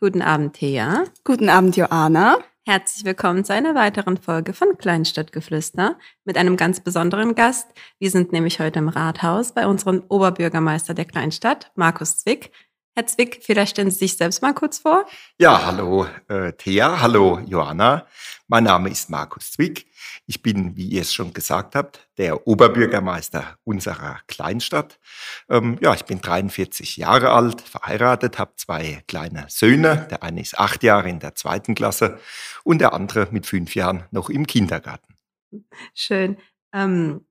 Guten Abend, Thea. Guten Abend, Joanna. Herzlich willkommen zu einer weiteren Folge von Kleinstadtgeflüster mit einem ganz besonderen Gast. Wir sind nämlich heute im Rathaus bei unserem Oberbürgermeister der Kleinstadt, Markus Zwick. Herr Zwick, vielleicht stellen Sie sich selbst mal kurz vor. Ja, hallo äh, Thea, hallo Johanna. Mein Name ist Markus Zwick. Ich bin, wie ihr es schon gesagt habt, der Oberbürgermeister unserer Kleinstadt. Ähm, ja, ich bin 43 Jahre alt, verheiratet, habe zwei kleine Söhne. Der eine ist acht Jahre in der zweiten Klasse und der andere mit fünf Jahren noch im Kindergarten. Schön. Ähm,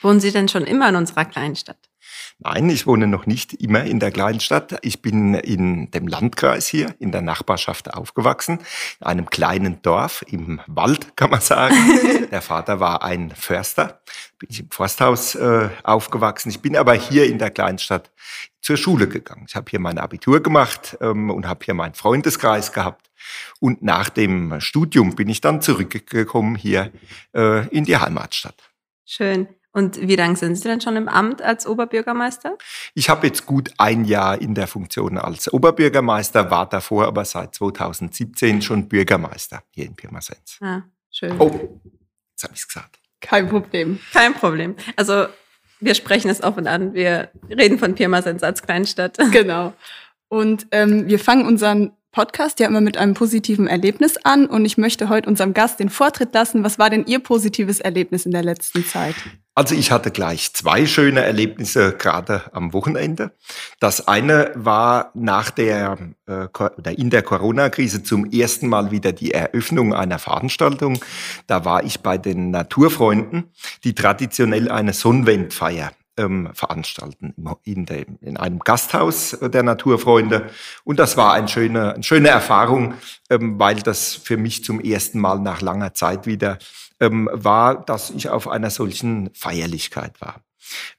wohnen Sie denn schon immer in unserer Kleinstadt? Nein, ich wohne noch nicht immer in der Kleinstadt. Ich bin in dem Landkreis hier, in der Nachbarschaft aufgewachsen, in einem kleinen Dorf im Wald, kann man sagen. der Vater war ein Förster, bin ich im Forsthaus äh, aufgewachsen. Ich bin aber hier in der Kleinstadt zur Schule gegangen. Ich habe hier mein Abitur gemacht ähm, und habe hier meinen Freundeskreis gehabt. Und nach dem Studium bin ich dann zurückgekommen hier äh, in die Heimatstadt. Schön. Und wie lange sind Sie denn schon im Amt als Oberbürgermeister? Ich habe jetzt gut ein Jahr in der Funktion als Oberbürgermeister, war davor aber seit 2017 schon Bürgermeister hier in Pirmasens. Ah, schön. Oh, jetzt habe ich es gesagt. Kein Problem. Kein Problem. Also wir sprechen es offen an. Wir reden von Pirmasens als Kleinstadt. Genau. Und ähm, wir fangen unseren Podcast ja immer mit einem positiven Erlebnis an und ich möchte heute unserem Gast den Vortritt lassen. Was war denn Ihr positives Erlebnis in der letzten Zeit? Also ich hatte gleich zwei schöne Erlebnisse gerade am Wochenende. Das eine war nach der äh, oder in der Corona-Krise zum ersten Mal wieder die Eröffnung einer Veranstaltung. Da war ich bei den Naturfreunden, die traditionell eine Sonnenwendfeier ähm, veranstalten in, dem, in einem Gasthaus der Naturfreunde. Und das war eine schöne, eine schöne Erfahrung, ähm, weil das für mich zum ersten Mal nach langer Zeit wieder ähm, war, dass ich auf einer solchen Feierlichkeit war.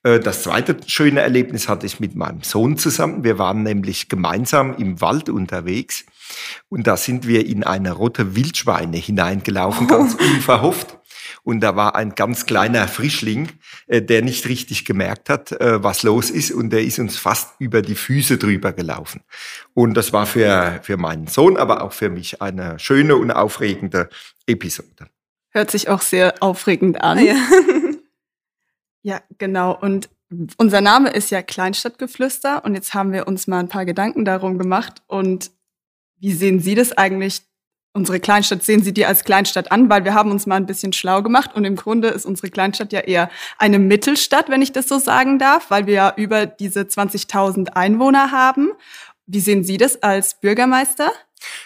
Äh, das zweite schöne Erlebnis hatte ich mit meinem Sohn zusammen. Wir waren nämlich gemeinsam im Wald unterwegs und da sind wir in eine rote Wildschweine hineingelaufen, ganz oh. unverhofft. Und da war ein ganz kleiner Frischling, äh, der nicht richtig gemerkt hat, äh, was los ist. Und der ist uns fast über die Füße drüber gelaufen. Und das war für, für meinen Sohn, aber auch für mich eine schöne und aufregende Episode. Hört sich auch sehr aufregend an. Ja, ja genau. Und unser Name ist ja Kleinstadtgeflüster. Und jetzt haben wir uns mal ein paar Gedanken darum gemacht. Und wie sehen Sie das eigentlich, unsere Kleinstadt sehen Sie die als Kleinstadt an, weil wir haben uns mal ein bisschen schlau gemacht und im Grunde ist unsere Kleinstadt ja eher eine Mittelstadt, wenn ich das so sagen darf, weil wir ja über diese 20.000 Einwohner haben. Wie sehen Sie das als Bürgermeister?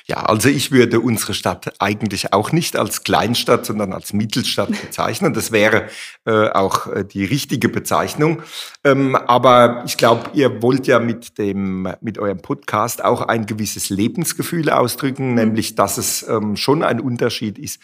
Ja, also ich würde unsere Stadt eigentlich auch nicht als Kleinstadt, sondern als Mittelstadt bezeichnen. Das wäre äh, auch äh, die richtige Bezeichnung. Ähm, aber ich glaube, ihr wollt ja mit dem, mit eurem Podcast auch ein gewisses Lebensgefühl ausdrücken, mhm. nämlich, dass es ähm, schon ein Unterschied ist,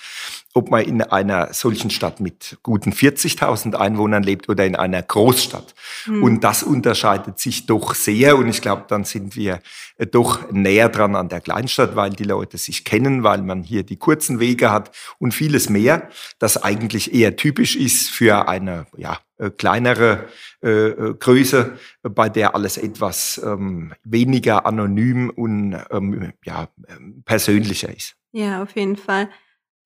ob man in einer solchen Stadt mit guten 40.000 Einwohnern lebt oder in einer Großstadt. Mhm. Und das unterscheidet sich doch sehr. Und ich glaube, dann sind wir äh, doch näher dran an der Kleinstadt, weil die Leute sich kennen, weil man hier die kurzen Wege hat und vieles mehr, das eigentlich eher typisch ist für eine ja, äh, kleinere äh, äh, Größe, bei der alles etwas ähm, weniger anonym und ähm, ja, ähm, persönlicher ist. Ja, auf jeden Fall.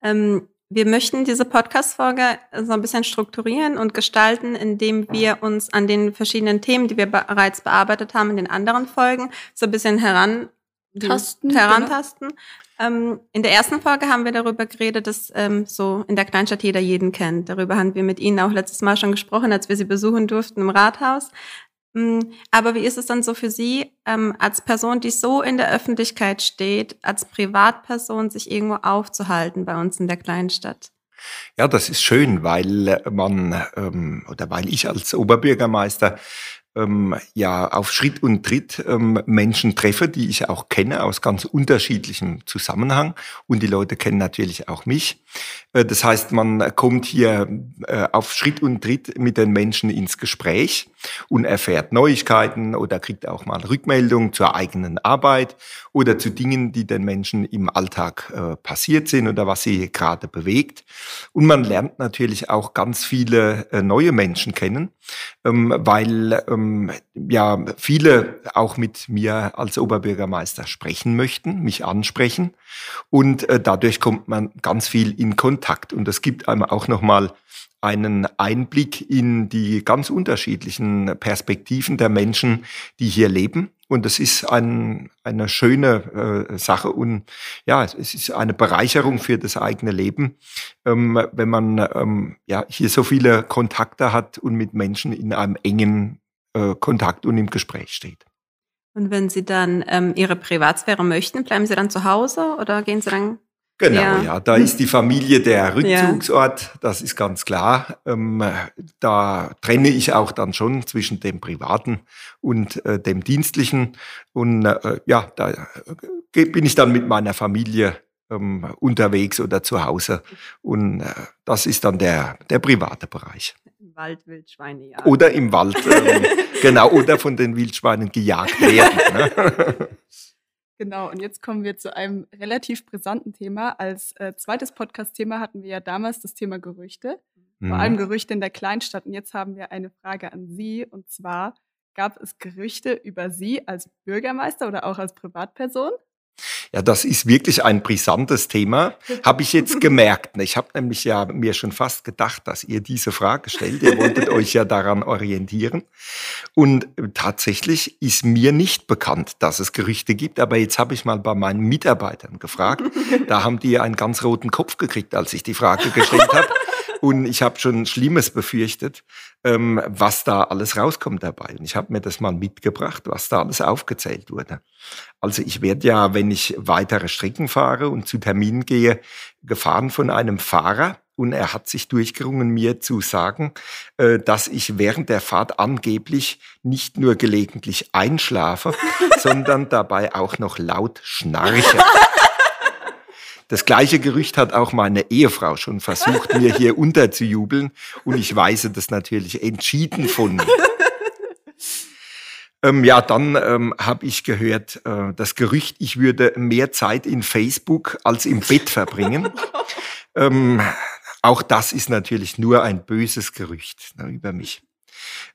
Ähm, wir möchten diese Podcast-Folge so ein bisschen strukturieren und gestalten, indem wir uns an den verschiedenen Themen, die wir bereits bearbeitet haben in den anderen Folgen, so ein bisschen heran Tasten, herantasten. Genau. Ähm, in der ersten Folge haben wir darüber geredet, dass ähm, so in der Kleinstadt jeder jeden kennt. Darüber haben wir mit Ihnen auch letztes Mal schon gesprochen, als wir Sie besuchen durften im Rathaus. Ähm, aber wie ist es dann so für Sie, ähm, als Person, die so in der Öffentlichkeit steht, als Privatperson sich irgendwo aufzuhalten bei uns in der Kleinstadt? Ja, das ist schön, weil man ähm, oder weil ich als Oberbürgermeister ähm, ja auf Schritt und Tritt ähm, Menschen treffe, die ich auch kenne aus ganz unterschiedlichem Zusammenhang. Und die Leute kennen natürlich auch mich. Äh, das heißt, man kommt hier äh, auf Schritt und Tritt mit den Menschen ins Gespräch und erfährt Neuigkeiten oder kriegt auch mal Rückmeldungen zur eigenen Arbeit oder zu Dingen, die den Menschen im Alltag äh, passiert sind oder was sie gerade bewegt. Und man lernt natürlich auch ganz viele neue Menschen kennen, ähm, weil ähm, ja viele auch mit mir als Oberbürgermeister sprechen möchten, mich ansprechen und äh, dadurch kommt man ganz viel in Kontakt und das gibt einem auch noch mal einen Einblick in die ganz unterschiedlichen Perspektiven der Menschen, die hier leben. Und das ist ein, eine schöne äh, Sache und ja, es ist eine Bereicherung für das eigene Leben, ähm, wenn man ähm, ja hier so viele Kontakte hat und mit Menschen in einem engen äh, Kontakt und im Gespräch steht. Und wenn Sie dann ähm, Ihre Privatsphäre möchten, bleiben Sie dann zu Hause oder gehen Sie dann Genau, ja. ja. Da ist die Familie der Rückzugsort, ja. das ist ganz klar. Ähm, da trenne ich auch dann schon zwischen dem Privaten und äh, dem Dienstlichen. Und äh, ja, da äh, bin ich dann mit meiner Familie ähm, unterwegs oder zu Hause. Und äh, das ist dann der, der private Bereich. Im Wald Wildschweine jagen. Oder im Wald, ähm, genau, oder von den Wildschweinen gejagt werden. Ne? Genau, und jetzt kommen wir zu einem relativ brisanten Thema. Als äh, zweites Podcast-Thema hatten wir ja damals das Thema Gerüchte, mhm. vor allem Gerüchte in der Kleinstadt. Und jetzt haben wir eine Frage an Sie, und zwar, gab es Gerüchte über Sie als Bürgermeister oder auch als Privatperson? Ja, das ist wirklich ein brisantes Thema, habe ich jetzt gemerkt. Ich habe nämlich ja mir schon fast gedacht, dass ihr diese Frage stellt. Ihr wolltet euch ja daran orientieren. Und tatsächlich ist mir nicht bekannt, dass es Gerüchte gibt. Aber jetzt habe ich mal bei meinen Mitarbeitern gefragt. Da haben die einen ganz roten Kopf gekriegt, als ich die Frage gestellt habe. Und ich habe schon Schlimmes befürchtet, ähm, was da alles rauskommt dabei. Und ich habe mir das mal mitgebracht, was da alles aufgezählt wurde. Also ich werde ja, wenn ich weitere Strecken fahre und zu Terminen gehe, gefahren von einem Fahrer. Und er hat sich durchgerungen, mir zu sagen, äh, dass ich während der Fahrt angeblich nicht nur gelegentlich einschlafe, sondern dabei auch noch laut schnarche. Das gleiche Gerücht hat auch meine Ehefrau schon versucht, mir hier unterzujubeln. Und ich weise das natürlich entschieden von mir. Ähm, ja, dann ähm, habe ich gehört, äh, das Gerücht, ich würde mehr Zeit in Facebook als im Bett verbringen. ähm, auch das ist natürlich nur ein böses Gerücht ne, über mich.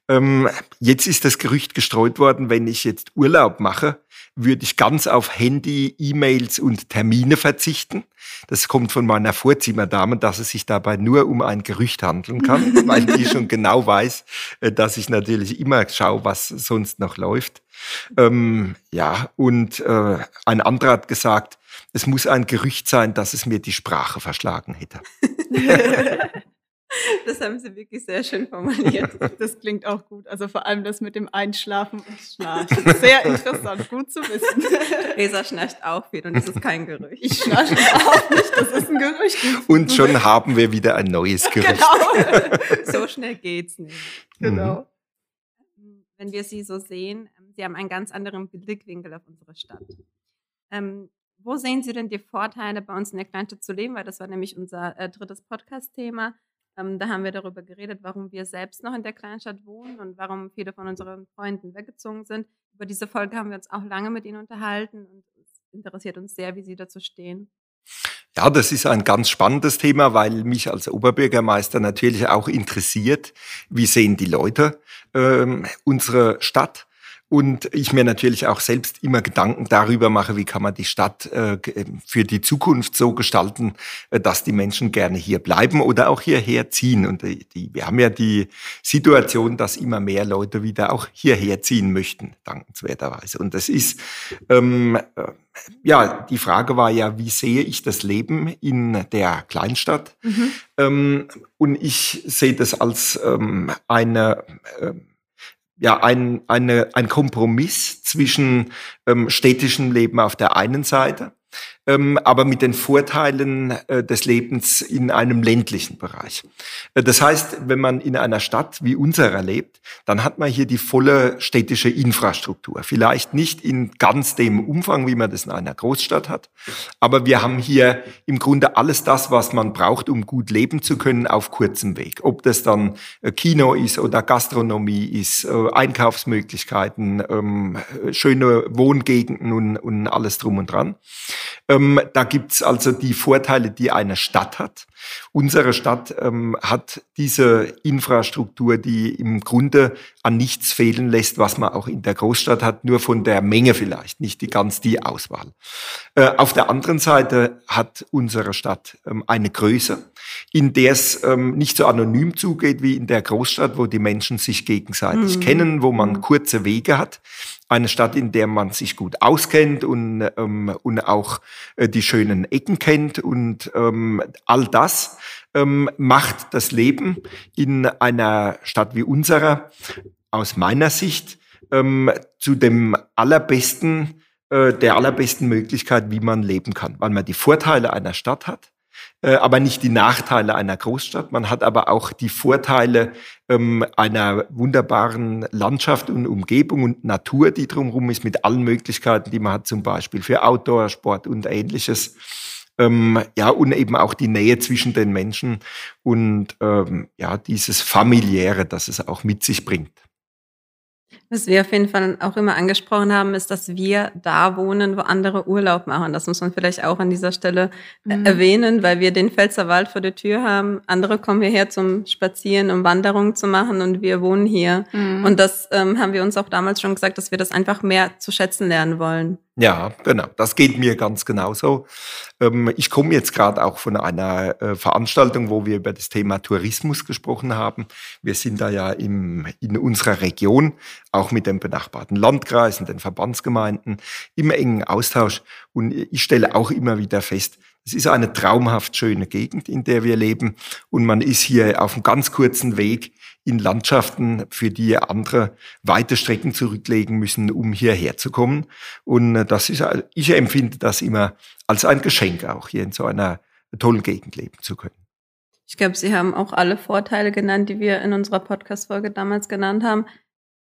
Ähm, jetzt ist das Gerücht gestreut worden, wenn ich jetzt Urlaub mache, würde ich ganz auf Handy, E-Mails und Termine verzichten. Das kommt von meiner Vorzimmerdame, dass es sich dabei nur um ein Gerücht handeln kann, weil die schon genau weiß, äh, dass ich natürlich immer schaue, was sonst noch läuft. Ähm, ja, und äh, ein anderer hat gesagt, es muss ein Gerücht sein, dass es mir die Sprache verschlagen hätte. Das haben Sie wirklich sehr schön formuliert. Das klingt auch gut. Also vor allem das mit dem Einschlafen und Schnarchen. Sehr interessant, gut zu wissen. Resa schnarcht auch viel und das ist kein Gerücht. Ich schnarche auch nicht, das ist ein Gerücht. Und schon haben wir wieder ein neues Gerücht. Genau. So schnell geht's nicht. Genau. Mhm. Wenn wir Sie so sehen, ähm, Sie haben einen ganz anderen Blickwinkel auf unsere Stadt. Ähm, wo sehen Sie denn die Vorteile, bei uns in der Kleinstadt zu leben? Weil das war nämlich unser äh, drittes Podcast-Thema. Ähm, da haben wir darüber geredet, warum wir selbst noch in der Kleinstadt wohnen und warum viele von unseren Freunden weggezogen sind. Über diese Folge haben wir uns auch lange mit ihnen unterhalten und es interessiert uns sehr, wie sie dazu stehen. Ja, das ist ein ganz spannendes Thema, weil mich als Oberbürgermeister natürlich auch interessiert, wie sehen die Leute ähm, unsere Stadt und ich mir natürlich auch selbst immer Gedanken darüber mache, wie kann man die Stadt äh, für die Zukunft so gestalten, äh, dass die Menschen gerne hier bleiben oder auch hierher ziehen. Und die, die, wir haben ja die Situation, dass immer mehr Leute wieder auch hierher ziehen möchten, dankenswerterweise. Und das ist, ähm, äh, ja, die Frage war ja, wie sehe ich das Leben in der Kleinstadt? Mhm. Ähm, und ich sehe das als ähm, eine äh, ja ein, eine, ein Kompromiss zwischen ähm, städtischem Leben auf der einen Seite aber mit den Vorteilen äh, des Lebens in einem ländlichen Bereich. Äh, das heißt, wenn man in einer Stadt wie unserer lebt, dann hat man hier die volle städtische Infrastruktur. Vielleicht nicht in ganz dem Umfang, wie man das in einer Großstadt hat, aber wir haben hier im Grunde alles das, was man braucht, um gut leben zu können, auf kurzem Weg. Ob das dann äh, Kino ist oder Gastronomie ist, Einkaufsmöglichkeiten, ähm, schöne Wohngegenden und, und alles drum und dran. Ähm, da gibt's also die Vorteile, die eine Stadt hat. Unsere Stadt ähm, hat diese Infrastruktur, die im Grunde an nichts fehlen lässt, was man auch in der Großstadt hat, nur von der Menge vielleicht, nicht die ganz die Auswahl. Äh, auf der anderen Seite hat unsere Stadt ähm, eine Größe, in der es ähm, nicht so anonym zugeht wie in der Großstadt, wo die Menschen sich gegenseitig mhm. kennen, wo man kurze Wege hat eine Stadt, in der man sich gut auskennt und, ähm, und auch äh, die schönen Ecken kennt. Und ähm, all das ähm, macht das Leben in einer Stadt wie unserer aus meiner Sicht ähm, zu dem allerbesten, äh, der allerbesten Möglichkeit, wie man leben kann, weil man die Vorteile einer Stadt hat, aber nicht die Nachteile einer Großstadt. Man hat aber auch die Vorteile ähm, einer wunderbaren Landschaft und Umgebung und Natur, die drumherum ist, mit allen Möglichkeiten, die man hat, zum Beispiel für Outdoor, Sport und ähnliches. Ähm, ja, und eben auch die Nähe zwischen den Menschen und ähm, ja, dieses familiäre, das es auch mit sich bringt. Was wir auf jeden Fall auch immer angesprochen haben, ist, dass wir da wohnen, wo andere Urlaub machen. Das muss man vielleicht auch an dieser Stelle äh, mhm. erwähnen, weil wir den Pfälzerwald vor der Tür haben. Andere kommen hierher zum Spazieren, um Wanderungen zu machen und wir wohnen hier. Mhm. Und das ähm, haben wir uns auch damals schon gesagt, dass wir das einfach mehr zu schätzen lernen wollen. Ja, genau. Das geht mir ganz genauso. Ähm, ich komme jetzt gerade auch von einer äh, Veranstaltung, wo wir über das Thema Tourismus gesprochen haben. Wir sind da ja im, in unserer Region, auch mit den benachbarten Landkreisen, den Verbandsgemeinden, im engen Austausch. Und ich stelle auch immer wieder fest, es ist eine traumhaft schöne Gegend, in der wir leben. Und man ist hier auf einem ganz kurzen Weg in Landschaften, für die andere weite Strecken zurücklegen müssen, um hierher zu kommen. Und äh, das ist, ich empfinde das immer als ein Geschenk, auch hier in so einer tollen Gegend leben zu können. Ich glaube, Sie haben auch alle Vorteile genannt, die wir in unserer Podcast-Folge damals genannt haben.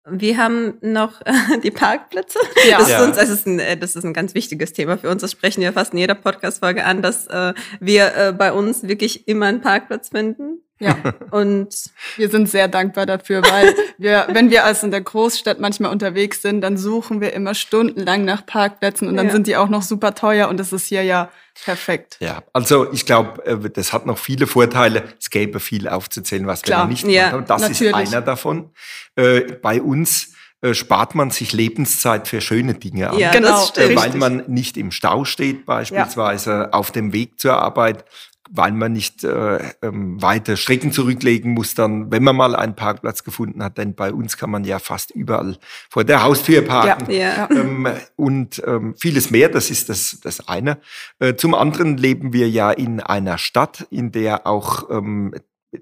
Wir haben noch äh, die Parkplätze. Ja. Das, ist uns, das, ist ein, äh, das ist ein ganz wichtiges Thema für uns. Das sprechen wir fast in jeder Podcast-Folge an, dass äh, wir äh, bei uns wirklich immer einen Parkplatz finden. Ja, und wir sind sehr dankbar dafür, weil wir, wenn wir als in der Großstadt manchmal unterwegs sind, dann suchen wir immer stundenlang nach Parkplätzen und dann ja. sind die auch noch super teuer und das ist hier ja perfekt. Ja, also ich glaube, äh, das hat noch viele Vorteile. Es gäbe viel aufzuzählen, was Klar. wir noch nicht ja, haben. Das natürlich. ist einer davon. Äh, bei uns äh, spart man sich Lebenszeit für schöne Dinge an. Ja, genau, weil man nicht im Stau steht, beispielsweise ja. auf dem Weg zur Arbeit weil man nicht äh, ähm, weite Strecken zurücklegen muss, dann, wenn man mal einen Parkplatz gefunden hat, denn bei uns kann man ja fast überall vor der Haustür parken ja, ja. Ähm, und ähm, vieles mehr. Das ist das, das eine. Äh, zum anderen leben wir ja in einer Stadt, in der auch ähm,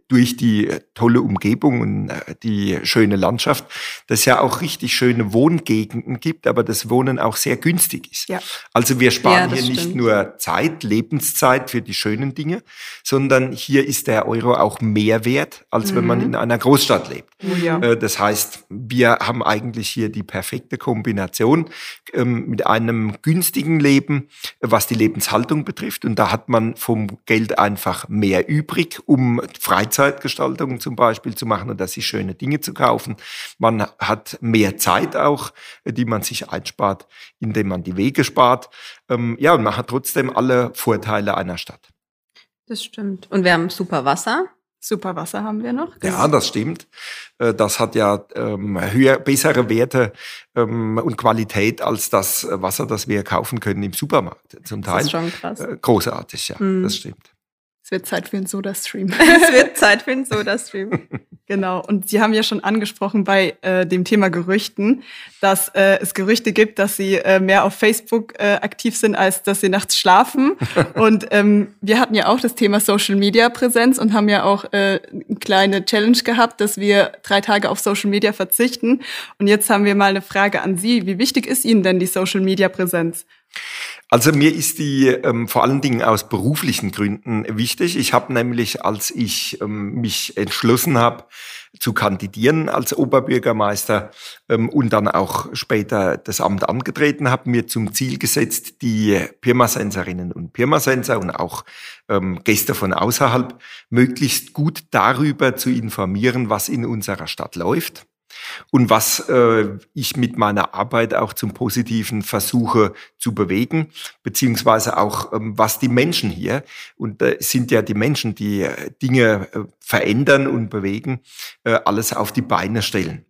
durch die tolle Umgebung und äh, die schöne Landschaft, dass ja auch richtig schöne Wohngegenden gibt, aber das Wohnen auch sehr günstig ist. Ja. Also wir sparen ja, hier stimmt. nicht nur Zeit, Lebenszeit für die schönen Dinge, sondern hier ist der Euro auch mehr wert, als mhm. wenn man mhm. in einer Großstadt lebt. Oh ja. Äh, das heißt, wir haben eigentlich hier die perfekte Kombination ähm, mit einem günstigen Leben, was die Lebenshaltung betrifft. Und da hat man vom Geld einfach mehr übrig, um Freizeitgestaltung zum Beispiel zu machen oder sich schöne Dinge zu kaufen. Man hat mehr Zeit auch, die man sich einspart, indem man die Wege spart. Ähm, ja, und man hat trotzdem alle Vorteile einer Stadt. Das stimmt. Und wir haben super Wasser. Super Wasser haben wir noch. Ja, das stimmt. Äh, das hat ja ähm, höher, bessere Werte ähm, und Qualität als das Wasser, das wir kaufen können im Supermarkt. Zum Teil. Das ist schon krass. Äh, großartig, ja, mhm. das stimmt. Es wird Zeit für einen Soda-Stream. es wird Zeit für einen Soda-Stream. genau. Und Sie haben ja schon angesprochen bei äh, dem Thema Gerüchten, dass äh, es Gerüchte gibt, dass Sie äh, mehr auf Facebook äh, aktiv sind, als dass Sie nachts schlafen. und ähm, wir hatten ja auch das Thema Social-Media-Präsenz und haben ja auch äh, eine kleine Challenge gehabt, dass wir drei Tage auf Social Media verzichten. Und jetzt haben wir mal eine Frage an Sie. Wie wichtig ist Ihnen denn die Social-Media-Präsenz? Also mir ist die ähm, vor allen Dingen aus beruflichen Gründen wichtig. Ich habe nämlich, als ich ähm, mich entschlossen habe zu kandidieren als Oberbürgermeister ähm, und dann auch später das Amt angetreten habe, mir zum Ziel gesetzt, die Pirmasenserinnen und Pirmasenser und auch ähm, Gäste von außerhalb möglichst gut darüber zu informieren, was in unserer Stadt läuft und was äh, ich mit meiner Arbeit auch zum Positiven versuche zu bewegen, beziehungsweise auch ähm, was die Menschen hier, und äh, sind ja die Menschen, die äh, Dinge äh, verändern und bewegen, äh, alles auf die Beine stellen.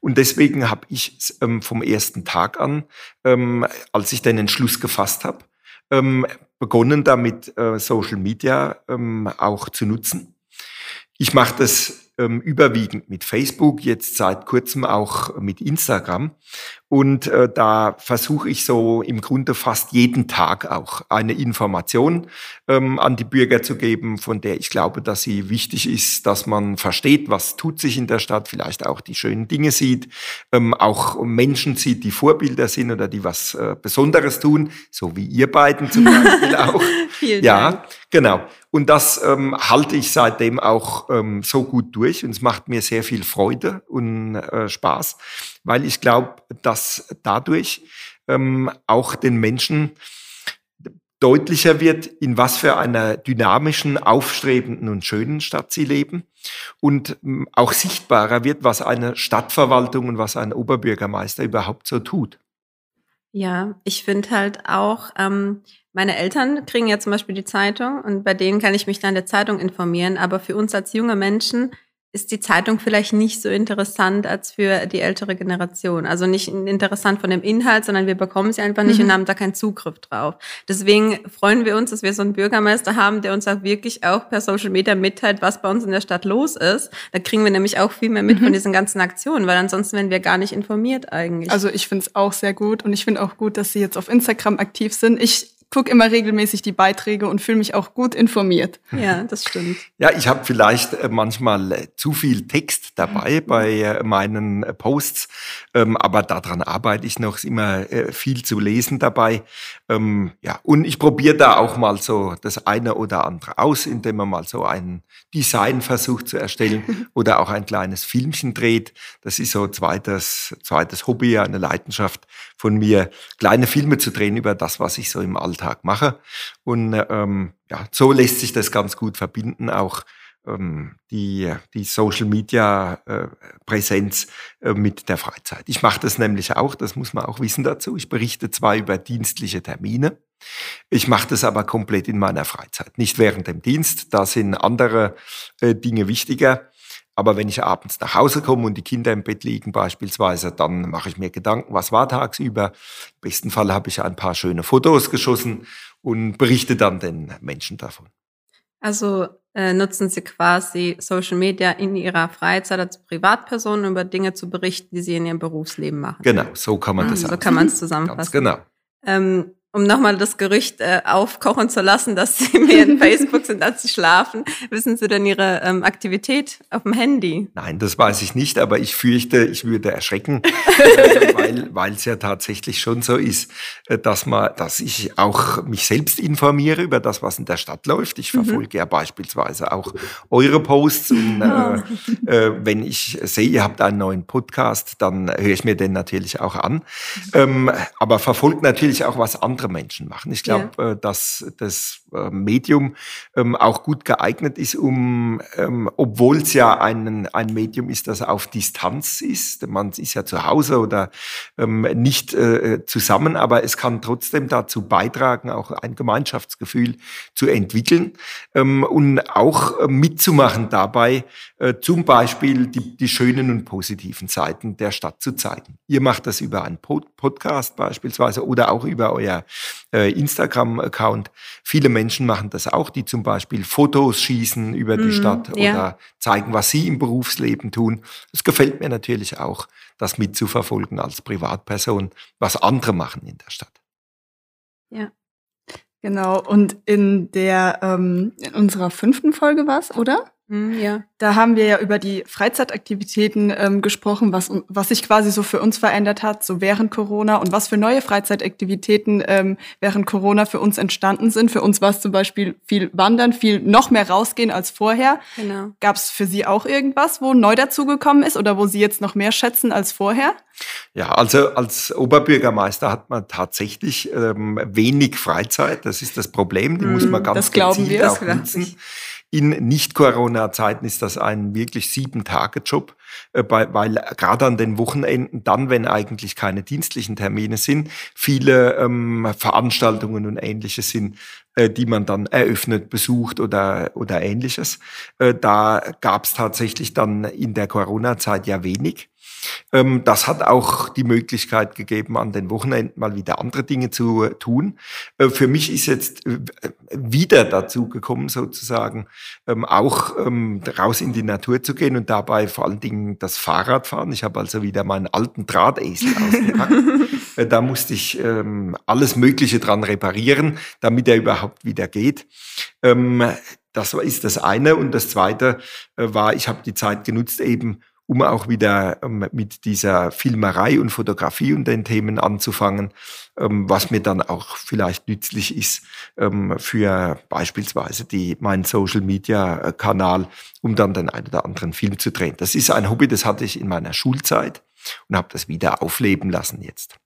Und deswegen habe ich ähm, vom ersten Tag an, ähm, als ich den Entschluss gefasst habe, ähm, begonnen damit äh, Social Media ähm, auch zu nutzen. Ich mache das ähm, überwiegend mit Facebook, jetzt seit kurzem auch mit Instagram. Und äh, da versuche ich so im Grunde fast jeden Tag auch eine Information ähm, an die Bürger zu geben, von der ich glaube, dass sie wichtig ist, dass man versteht, was tut sich in der Stadt, vielleicht auch die schönen Dinge sieht, ähm, auch Menschen sieht, die Vorbilder sind oder die was äh, Besonderes tun, so wie ihr beiden zum Beispiel auch. Vielen ja, Dank. Genau. Und das ähm, halte ich seitdem auch ähm, so gut durch und es macht mir sehr viel Freude und äh, Spaß, weil ich glaube, dass dadurch ähm, auch den Menschen deutlicher wird, in was für einer dynamischen, aufstrebenden und schönen Stadt sie leben und ähm, auch sichtbarer wird, was eine Stadtverwaltung und was ein Oberbürgermeister überhaupt so tut. Ja, ich finde halt auch, ähm, meine Eltern kriegen ja zum Beispiel die Zeitung und bei denen kann ich mich dann der Zeitung informieren, aber für uns als junge Menschen ist die Zeitung vielleicht nicht so interessant als für die ältere Generation. Also nicht interessant von dem Inhalt, sondern wir bekommen sie einfach nicht mhm. und haben da keinen Zugriff drauf. Deswegen freuen wir uns, dass wir so einen Bürgermeister haben, der uns auch wirklich auch per Social Media mitteilt, was bei uns in der Stadt los ist. Da kriegen wir nämlich auch viel mehr mit mhm. von diesen ganzen Aktionen, weil ansonsten werden wir gar nicht informiert eigentlich. Also ich finde es auch sehr gut und ich finde auch gut, dass Sie jetzt auf Instagram aktiv sind. Ich gucke immer regelmäßig die Beiträge und fühle mich auch gut informiert. Ja, das stimmt. Ja, ich habe vielleicht äh, manchmal äh, zu viel Text dabei mhm. bei äh, meinen Posts, ähm, aber daran arbeite ich noch, ist immer viel zu lesen dabei. Ähm, ja, und ich probiere da auch mal so das eine oder andere aus, indem man mal so ein Design versucht zu erstellen oder auch ein kleines Filmchen dreht. Das ist so zweites, zweites Hobby, eine Leidenschaft von mir, kleine Filme zu drehen über das, was ich so im Alltag mache. Und ähm, ja, so lässt sich das ganz gut verbinden, auch ähm, die, die Social Media äh, Präsenz äh, mit der Freizeit. Ich mache das nämlich auch, das muss man auch wissen dazu. Ich berichte zwar über dienstliche Termine, ich mache das aber komplett in meiner Freizeit, nicht während dem Dienst. Da sind andere äh, Dinge wichtiger. Aber wenn ich abends nach Hause komme und die Kinder im Bett liegen beispielsweise, dann mache ich mir Gedanken, was war tagsüber. Im besten Fall habe ich ein paar schöne Fotos geschossen und berichte dann den Menschen davon. Also äh, nutzen Sie quasi Social Media in Ihrer Freizeit als Privatperson, über Dinge zu berichten, die Sie in Ihrem Berufsleben machen. Genau, so kann man mhm, das So kann man es zusammenfassen. Ganz genau. Ähm, um nochmal das Gerücht äh, aufkochen zu lassen, dass Sie mehr in Facebook sind, als Sie schlafen. Wissen Sie denn Ihre ähm, Aktivität auf dem Handy? Nein, das weiß ich nicht, aber ich fürchte, ich würde erschrecken, weil es ja tatsächlich schon so ist, äh, dass man, dass ich auch mich selbst informiere über das, was in der Stadt läuft. Ich mhm. verfolge mhm. ja beispielsweise auch eure Posts und äh, äh, wenn ich sehe, ihr habt einen neuen Podcast, dann höre ich mir den natürlich auch an. Ähm, aber verfolgt natürlich auch was anderes andere Menschen machen. Ich glaube, ja. äh, dass das äh, Medium ähm, auch gut geeignet ist, um, ähm, obwohl es ja ein, ein Medium ist, das auf Distanz ist, man ist ja zu Hause oder ähm, nicht äh, zusammen, aber es kann trotzdem dazu beitragen, auch ein Gemeinschaftsgefühl zu entwickeln und auch mitzumachen dabei, zum Beispiel die, die schönen und positiven Seiten der Stadt zu zeigen. Ihr macht das über einen Podcast beispielsweise oder auch über euer äh, Instagram-Account. Viele Menschen machen das auch, die zum Beispiel Fotos schießen über die mhm, Stadt ja. oder zeigen, was sie im Berufsleben tun. Es gefällt mir natürlich auch, das mitzuverfolgen als Privatperson, was andere machen in der Stadt. Ja. Genau, und in der ähm, in unserer fünften Folge war es, oder? Mhm, ja. Da haben wir ja über die Freizeitaktivitäten ähm, gesprochen, was, was sich quasi so für uns verändert hat, so während Corona und was für neue Freizeitaktivitäten ähm, während Corona für uns entstanden sind. Für uns war es zum Beispiel viel Wandern, viel noch mehr rausgehen als vorher. Genau. Gab es für Sie auch irgendwas, wo neu dazugekommen ist oder wo Sie jetzt noch mehr schätzen als vorher? Ja, also als Oberbürgermeister hat man tatsächlich ähm, wenig Freizeit. Das ist das Problem. Die mm, muss man ganz das glauben wir. auch nutzen. In Nicht-Corona-Zeiten ist das ein wirklich Sieben-Tage-Job, äh, weil gerade an den Wochenenden, dann, wenn eigentlich keine dienstlichen Termine sind, viele ähm, Veranstaltungen und ähnliches sind, äh, die man dann eröffnet, besucht oder, oder ähnliches. Äh, da gab es tatsächlich dann in der Corona-Zeit ja wenig. Ähm, das hat auch die Möglichkeit gegeben, an den Wochenenden mal wieder andere Dinge zu tun. Äh, für mich ist jetzt äh, wieder dazu gekommen, sozusagen, ähm, auch ähm, raus in die Natur zu gehen und dabei vor allen Dingen das Fahrrad fahren. Ich habe also wieder meinen alten Drahtesel ausgepackt. Äh, da musste ich alles Mögliche dran reparieren, damit er überhaupt wieder geht. Das ist das eine. Und das zweite war, ich habe die Zeit genutzt, eben um auch wieder ähm, mit dieser Filmerei und Fotografie und den Themen anzufangen, ähm, was mir dann auch vielleicht nützlich ist ähm, für beispielsweise die, meinen Social Media äh, Kanal, um dann den einen oder anderen Film zu drehen. Das ist ein Hobby, das hatte ich in meiner Schulzeit und habe das wieder aufleben lassen jetzt.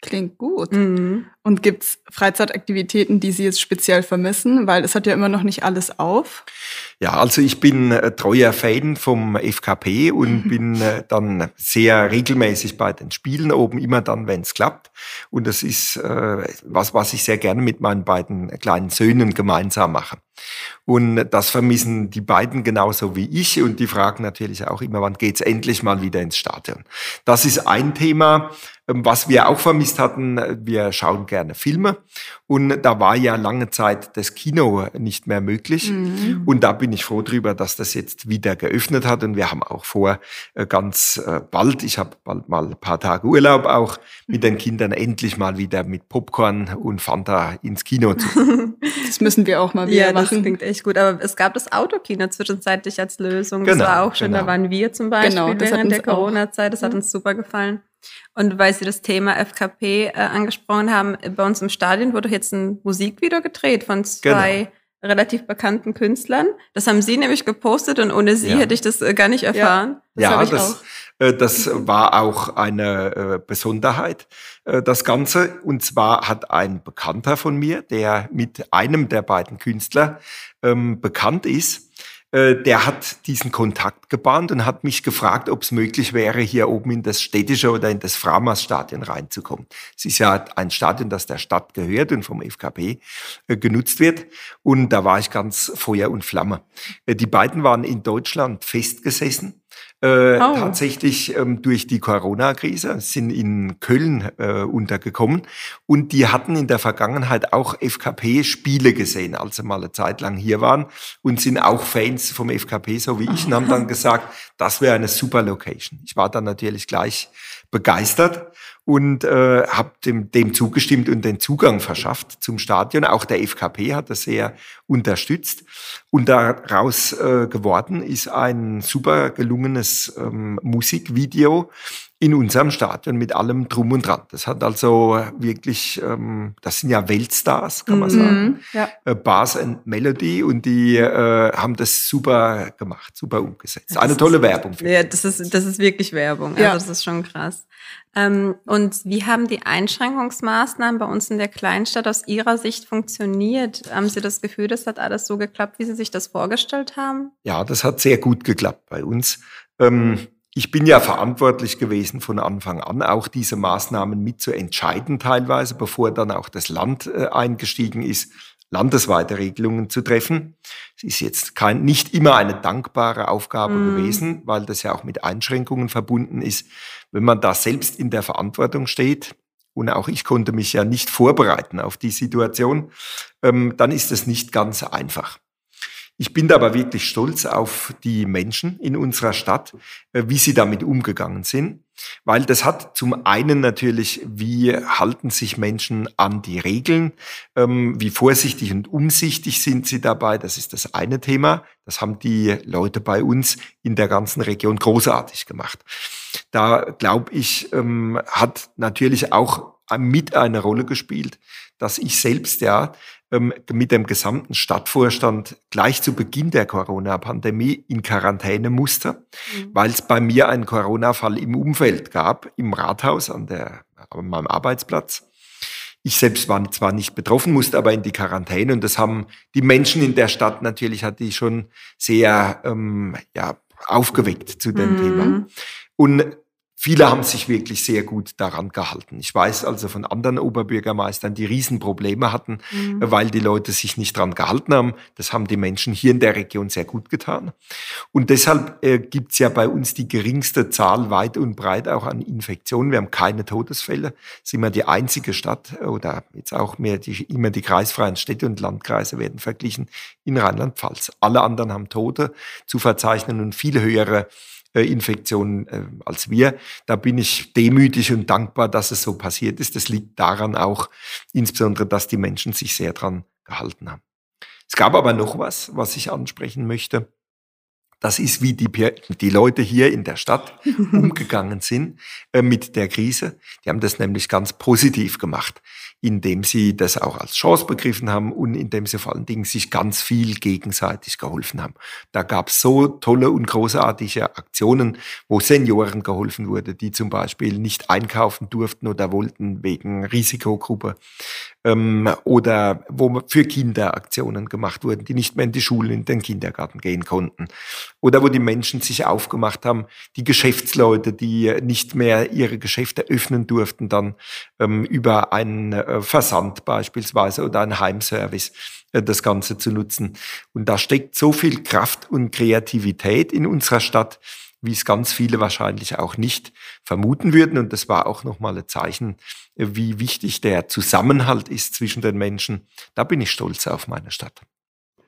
Klingt gut. Mhm. Und gibt's Freizeitaktivitäten, die Sie jetzt speziell vermissen? Weil es hat ja immer noch nicht alles auf. Ja, also ich bin äh, treuer Fan vom FKP und bin äh, dann sehr regelmäßig bei den Spielen oben, immer dann, wenn es klappt. Und das ist äh, was, was ich sehr gerne mit meinen beiden kleinen Söhnen gemeinsam mache. Und das vermissen die beiden genauso wie ich und die fragen natürlich auch immer, wann geht's endlich mal wieder ins Stadion. Das ist ein Thema, ähm, was wir auch vermisst hatten. Wir schauen gerne Filme und da war ja lange Zeit das Kino nicht mehr möglich. Mhm. Und da bin ich froh drüber, dass das jetzt wieder geöffnet hat. Und wir haben auch vor, äh, ganz äh, bald, ich habe bald mal ein paar Tage Urlaub auch, mit den Kindern endlich mal wieder mit Popcorn und Fanta ins Kino zu. Das müssen wir auch mal wieder ja, machen. Das klingt echt gut. Aber es gab das Autokino zwischenzeitlich als Lösung. Genau, das war auch schön. Genau. Da waren wir zum Beispiel genau, während der Corona-Zeit. Das hat uns super gefallen. Und weil Sie das Thema FKP äh, angesprochen haben, bei uns im Stadion wurde jetzt ein Musikvideo gedreht von zwei genau. relativ bekannten Künstlern. Das haben Sie nämlich gepostet und ohne Sie ja. hätte ich das äh, gar nicht erfahren. Ja, das, ja, das, äh, das war auch eine äh, Besonderheit, äh, das Ganze. Und zwar hat ein Bekannter von mir, der mit einem der beiden Künstler ähm, bekannt ist, äh, der hat diesen Kontakt gebahnt und hat mich gefragt, ob es möglich wäre, hier oben in das städtische oder in das Framas-Stadion reinzukommen. Es ist ja ein Stadion, das der Stadt gehört und vom FKP äh, genutzt wird. Und da war ich ganz Feuer und Flamme. Äh, die beiden waren in Deutschland festgesessen äh, oh. tatsächlich ähm, durch die Corona-Krise, sind in Köln äh, untergekommen und die hatten in der Vergangenheit auch FKP-Spiele gesehen, als sie mal eine Zeit lang hier waren und sind auch Fans vom FKP, so wie ich, und haben dann gesagt, das wäre eine super Location. Ich war dann natürlich gleich begeistert und äh, habe dem, dem zugestimmt und den Zugang verschafft zum Stadion. Auch der FKP hat das sehr unterstützt. Und daraus äh, geworden ist ein super gelungenes ähm, Musikvideo in unserem Stadion mit allem drum und dran. Das hat also wirklich, ähm, das sind ja Weltstars, kann man mhm, sagen. Ja. Äh, Bars and Melody und die äh, haben das super gemacht, super umgesetzt. Das Eine tolle Werbung. Ja, das ist, das ist wirklich Werbung. Ja. Also das ist schon krass. Ähm, und wie haben die Einschränkungsmaßnahmen bei uns in der Kleinstadt aus Ihrer Sicht funktioniert? Haben Sie das Gefühl, das hat alles so geklappt, wie Sie sich das vorgestellt haben? Ja, das hat sehr gut geklappt bei uns. Ähm, ich bin ja verantwortlich gewesen von Anfang an, auch diese Maßnahmen mit zu entscheiden teilweise, bevor dann auch das Land äh, eingestiegen ist, landesweite Regelungen zu treffen. Es ist jetzt kein, nicht immer eine dankbare Aufgabe mm. gewesen, weil das ja auch mit Einschränkungen verbunden ist. Wenn man da selbst in der Verantwortung steht, und auch ich konnte mich ja nicht vorbereiten auf die Situation, ähm, dann ist es nicht ganz einfach. Ich bin aber wirklich stolz auf die Menschen in unserer Stadt, äh, wie sie damit umgegangen sind, weil das hat zum einen natürlich, wie halten sich Menschen an die Regeln, ähm, wie vorsichtig und umsichtig sind sie dabei, das ist das eine Thema. Das haben die Leute bei uns in der ganzen Region großartig gemacht. Da glaube ich, ähm, hat natürlich auch mit eine Rolle gespielt, dass ich selbst ja ähm, mit dem gesamten Stadtvorstand gleich zu Beginn der Corona-Pandemie in Quarantäne musste, mhm. weil es bei mir einen Corona-Fall im Umfeld gab, im Rathaus, an, der, an meinem Arbeitsplatz. Ich selbst war zwar nicht betroffen, musste aber in die Quarantäne und das haben die Menschen in der Stadt natürlich, hat die schon sehr ähm, ja, aufgeweckt zu dem mhm. Thema. Und Viele haben sich wirklich sehr gut daran gehalten. Ich weiß also von anderen Oberbürgermeistern, die Riesenprobleme hatten, mhm. weil die Leute sich nicht daran gehalten haben. Das haben die Menschen hier in der Region sehr gut getan. Und deshalb äh, gibt's ja bei uns die geringste Zahl weit und breit auch an Infektionen. Wir haben keine Todesfälle. Sind wir die einzige Stadt oder jetzt auch mehr die, immer die kreisfreien Städte und Landkreise werden verglichen in Rheinland-Pfalz. Alle anderen haben Tote zu verzeichnen und viel höhere äh, Infektionen äh, als wir. Da bin ich demütig und dankbar, dass es so passiert ist. Das liegt daran auch insbesondere, dass die Menschen sich sehr dran gehalten haben. Es gab aber noch was, was ich ansprechen möchte. Das ist, wie die, die Leute hier in der Stadt umgegangen sind äh, mit der Krise. Die haben das nämlich ganz positiv gemacht, indem sie das auch als Chance begriffen haben und indem sie vor allen Dingen sich ganz viel gegenseitig geholfen haben. Da gab es so tolle und großartige Aktionen, wo Senioren geholfen wurde, die zum Beispiel nicht einkaufen durften oder wollten wegen Risikogruppe ähm, oder wo für Kinder Aktionen gemacht wurden, die nicht mehr in die Schule, in den Kindergarten gehen konnten. Oder wo die Menschen sich aufgemacht haben, die Geschäftsleute, die nicht mehr ihre Geschäfte öffnen durften, dann ähm, über einen äh, Versand beispielsweise oder einen Heimservice äh, das Ganze zu nutzen. Und da steckt so viel Kraft und Kreativität in unserer Stadt, wie es ganz viele wahrscheinlich auch nicht vermuten würden. Und das war auch nochmal ein Zeichen, wie wichtig der Zusammenhalt ist zwischen den Menschen. Da bin ich stolz auf meine Stadt.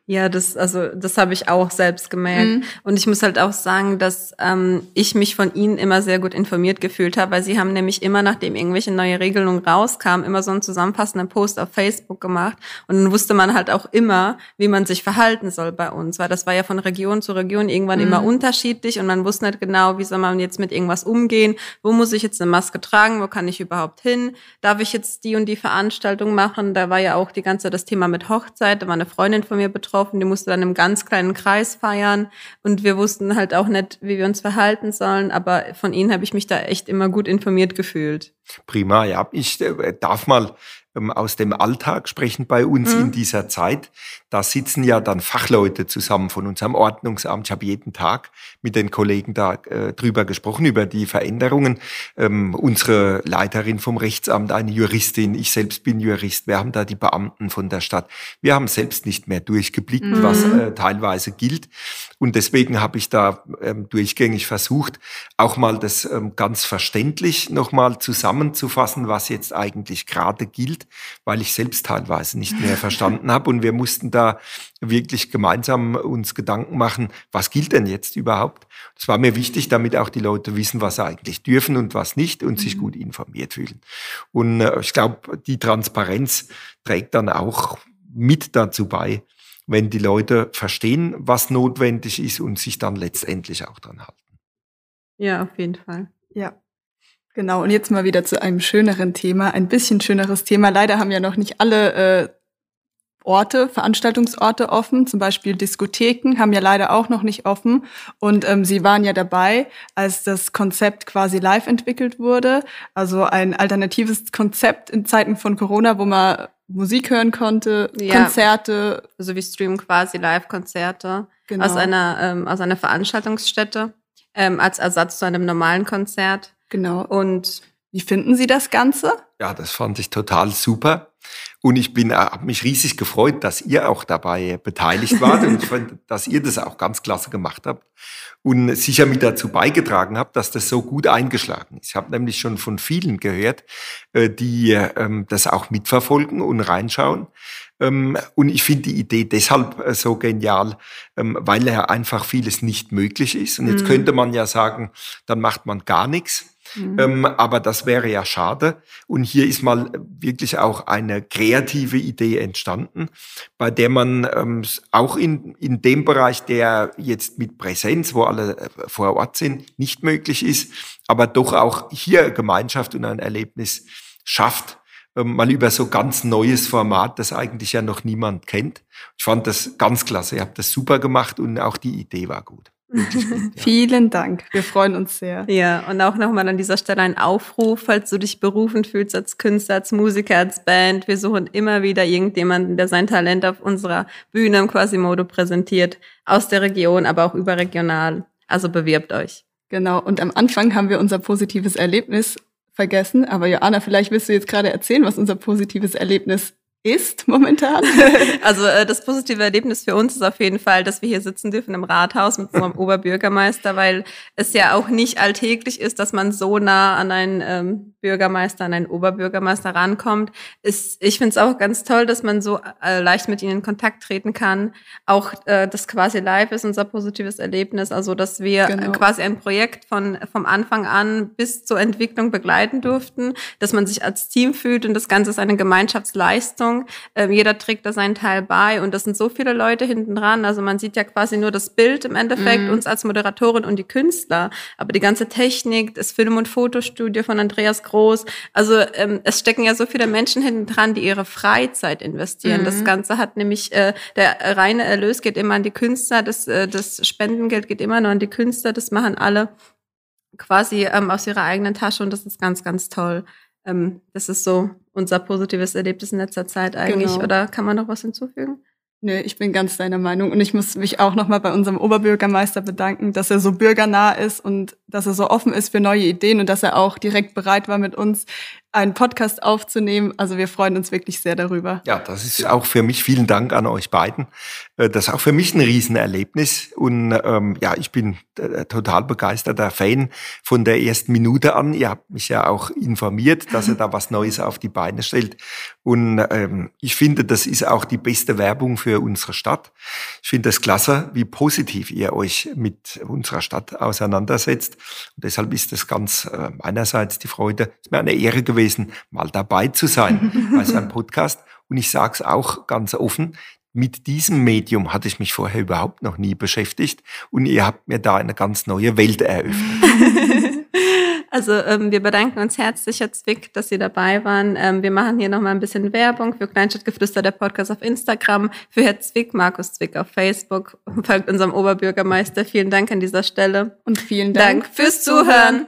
Ja, das, also das habe ich auch selbst gemerkt. Mhm. Und ich muss halt auch sagen, dass ähm, ich mich von ihnen immer sehr gut informiert gefühlt habe, weil sie haben nämlich immer, nachdem irgendwelche neue Regelungen rauskamen, immer so einen zusammenfassenden Post auf Facebook gemacht. Und dann wusste man halt auch immer, wie man sich verhalten soll bei uns, weil das war ja von Region zu Region irgendwann mhm. immer unterschiedlich und man wusste nicht genau, wie soll man jetzt mit irgendwas umgehen, wo muss ich jetzt eine Maske tragen, wo kann ich überhaupt hin, darf ich jetzt die und die Veranstaltung machen. Da war ja auch die ganze das Thema mit Hochzeit, da war eine Freundin von mir betroffen getroffen, die musste dann im ganz kleinen Kreis feiern und wir wussten halt auch nicht, wie wir uns verhalten sollen, aber von ihnen habe ich mich da echt immer gut informiert gefühlt. Prima, ja. Ich äh, darf mal aus dem Alltag sprechen bei uns mhm. in dieser Zeit. Da sitzen ja dann Fachleute zusammen von unserem Ordnungsamt. Ich habe jeden Tag mit den Kollegen da äh, drüber gesprochen, über die Veränderungen. Ähm, unsere Leiterin vom Rechtsamt, eine Juristin, ich selbst bin Jurist. Wir haben da die Beamten von der Stadt. Wir haben selbst nicht mehr durchgeblickt, mhm. was äh, teilweise gilt. Und deswegen habe ich da ähm, durchgängig versucht, auch mal das ähm, ganz verständlich nochmal zusammenzufassen, was jetzt eigentlich gerade gilt weil ich selbst teilweise nicht mehr verstanden habe. Und wir mussten da wirklich gemeinsam uns Gedanken machen, was gilt denn jetzt überhaupt? Das war mir wichtig, damit auch die Leute wissen, was sie eigentlich dürfen und was nicht und sich mhm. gut informiert fühlen. Und äh, ich glaube, die Transparenz trägt dann auch mit dazu bei, wenn die Leute verstehen, was notwendig ist und sich dann letztendlich auch dran halten. Ja, auf jeden Fall. Ja. Genau, und jetzt mal wieder zu einem schöneren Thema, ein bisschen schöneres Thema. Leider haben ja noch nicht alle äh, Orte, Veranstaltungsorte offen, zum Beispiel Diskotheken haben ja leider auch noch nicht offen. Und ähm, Sie waren ja dabei, als das Konzept quasi live entwickelt wurde. Also ein alternatives Konzept in Zeiten von Corona, wo man Musik hören konnte, ja. Konzerte. Also wir streamen quasi Live-Konzerte genau. aus einer ähm, aus einer Veranstaltungsstätte ähm, als Ersatz zu einem normalen Konzert. Genau. Und wie finden Sie das Ganze? Ja, das fand ich total super. Und ich bin, äh, habe mich riesig gefreut, dass ihr auch dabei beteiligt wart und ich fand, dass ihr das auch ganz klasse gemacht habt und sicher mit dazu beigetragen habt, dass das so gut eingeschlagen ist. Ich habe nämlich schon von vielen gehört, äh, die ähm, das auch mitverfolgen und reinschauen. Ähm, und ich finde die Idee deshalb äh, so genial, ähm, weil ja einfach vieles nicht möglich ist. Und jetzt mhm. könnte man ja sagen, dann macht man gar nichts. Mhm. Ähm, aber das wäre ja schade. Und hier ist mal wirklich auch eine kreative Idee entstanden, bei der man ähm, auch in, in dem Bereich, der jetzt mit Präsenz, wo alle äh, vor Ort sind, nicht möglich ist, aber doch auch hier Gemeinschaft und ein Erlebnis schafft, ähm, mal über so ganz neues Format, das eigentlich ja noch niemand kennt. Ich fand das ganz klasse. Ihr habt das super gemacht und auch die Idee war gut. Vielen Dank. Wir freuen uns sehr. Ja, und auch nochmal an dieser Stelle ein Aufruf, falls du dich berufen fühlst als Künstler, als Musiker, als Band. Wir suchen immer wieder irgendjemanden, der sein Talent auf unserer Bühne im Quasimodo präsentiert, aus der Region, aber auch überregional. Also bewirbt euch. Genau. Und am Anfang haben wir unser positives Erlebnis vergessen. Aber Joanna, vielleicht willst du jetzt gerade erzählen, was unser positives Erlebnis ist momentan? Also äh, das positive Erlebnis für uns ist auf jeden Fall, dass wir hier sitzen dürfen im Rathaus mit unserem Oberbürgermeister, weil es ja auch nicht alltäglich ist, dass man so nah an einen ähm, Bürgermeister, an einen Oberbürgermeister rankommt. Ist, ich finde es auch ganz toll, dass man so äh, leicht mit ihnen in Kontakt treten kann. Auch äh, das quasi live ist unser positives Erlebnis, also dass wir genau. quasi ein Projekt von vom Anfang an bis zur Entwicklung begleiten durften, dass man sich als Team fühlt und das Ganze ist eine Gemeinschaftsleistung Song. Ähm, jeder trägt da seinen Teil bei und das sind so viele Leute hinten dran. Also man sieht ja quasi nur das Bild im Endeffekt, mhm. uns als Moderatorin und die Künstler. Aber die ganze Technik, das Film- und Fotostudio von Andreas Groß. Also ähm, es stecken ja so viele Menschen hinten dran, die ihre Freizeit investieren. Mhm. Das Ganze hat nämlich, äh, der reine Erlös geht immer an die Künstler, das, äh, das Spendengeld geht immer nur an die Künstler, das machen alle quasi ähm, aus ihrer eigenen Tasche und das ist ganz, ganz toll. Ähm, das ist so unser positives Erlebnis in letzter Zeit eigentlich. Genau. Oder kann man noch was hinzufügen? Nö, ich bin ganz deiner Meinung. Und ich muss mich auch nochmal bei unserem Oberbürgermeister bedanken, dass er so bürgernah ist und dass er so offen ist für neue Ideen und dass er auch direkt bereit war, mit uns einen Podcast aufzunehmen. Also wir freuen uns wirklich sehr darüber. Ja, das ist auch für mich, vielen Dank an euch beiden. Äh, das ist auch für mich ein Riesenerlebnis. Und ähm, ja, ich bin äh, total begeisterter Fan von der ersten Minute an. Ihr habt mich ja auch informiert, dass ihr da was Neues auf die Beine stellt. Und ähm, ich finde, das ist auch die beste Werbung für unsere Stadt. Ich finde es klasse, wie positiv ihr euch mit unserer Stadt auseinandersetzt. Und deshalb ist es ganz äh, einerseits die Freude, es ist mir eine Ehre gewesen, gewesen, mal dabei zu sein bei so einem Podcast. Und ich sage es auch ganz offen, mit diesem Medium hatte ich mich vorher überhaupt noch nie beschäftigt und ihr habt mir da eine ganz neue Welt eröffnet. Also ähm, wir bedanken uns herzlich, Herr Zwick, dass Sie dabei waren. Ähm, wir machen hier nochmal ein bisschen Werbung für Kleinstadtgeflüster, der Podcast auf Instagram, für Herr Zwick, Markus Zwick auf Facebook, folgt unserem Oberbürgermeister. Vielen Dank an dieser Stelle. Und vielen Dank, Dank fürs Zuhören.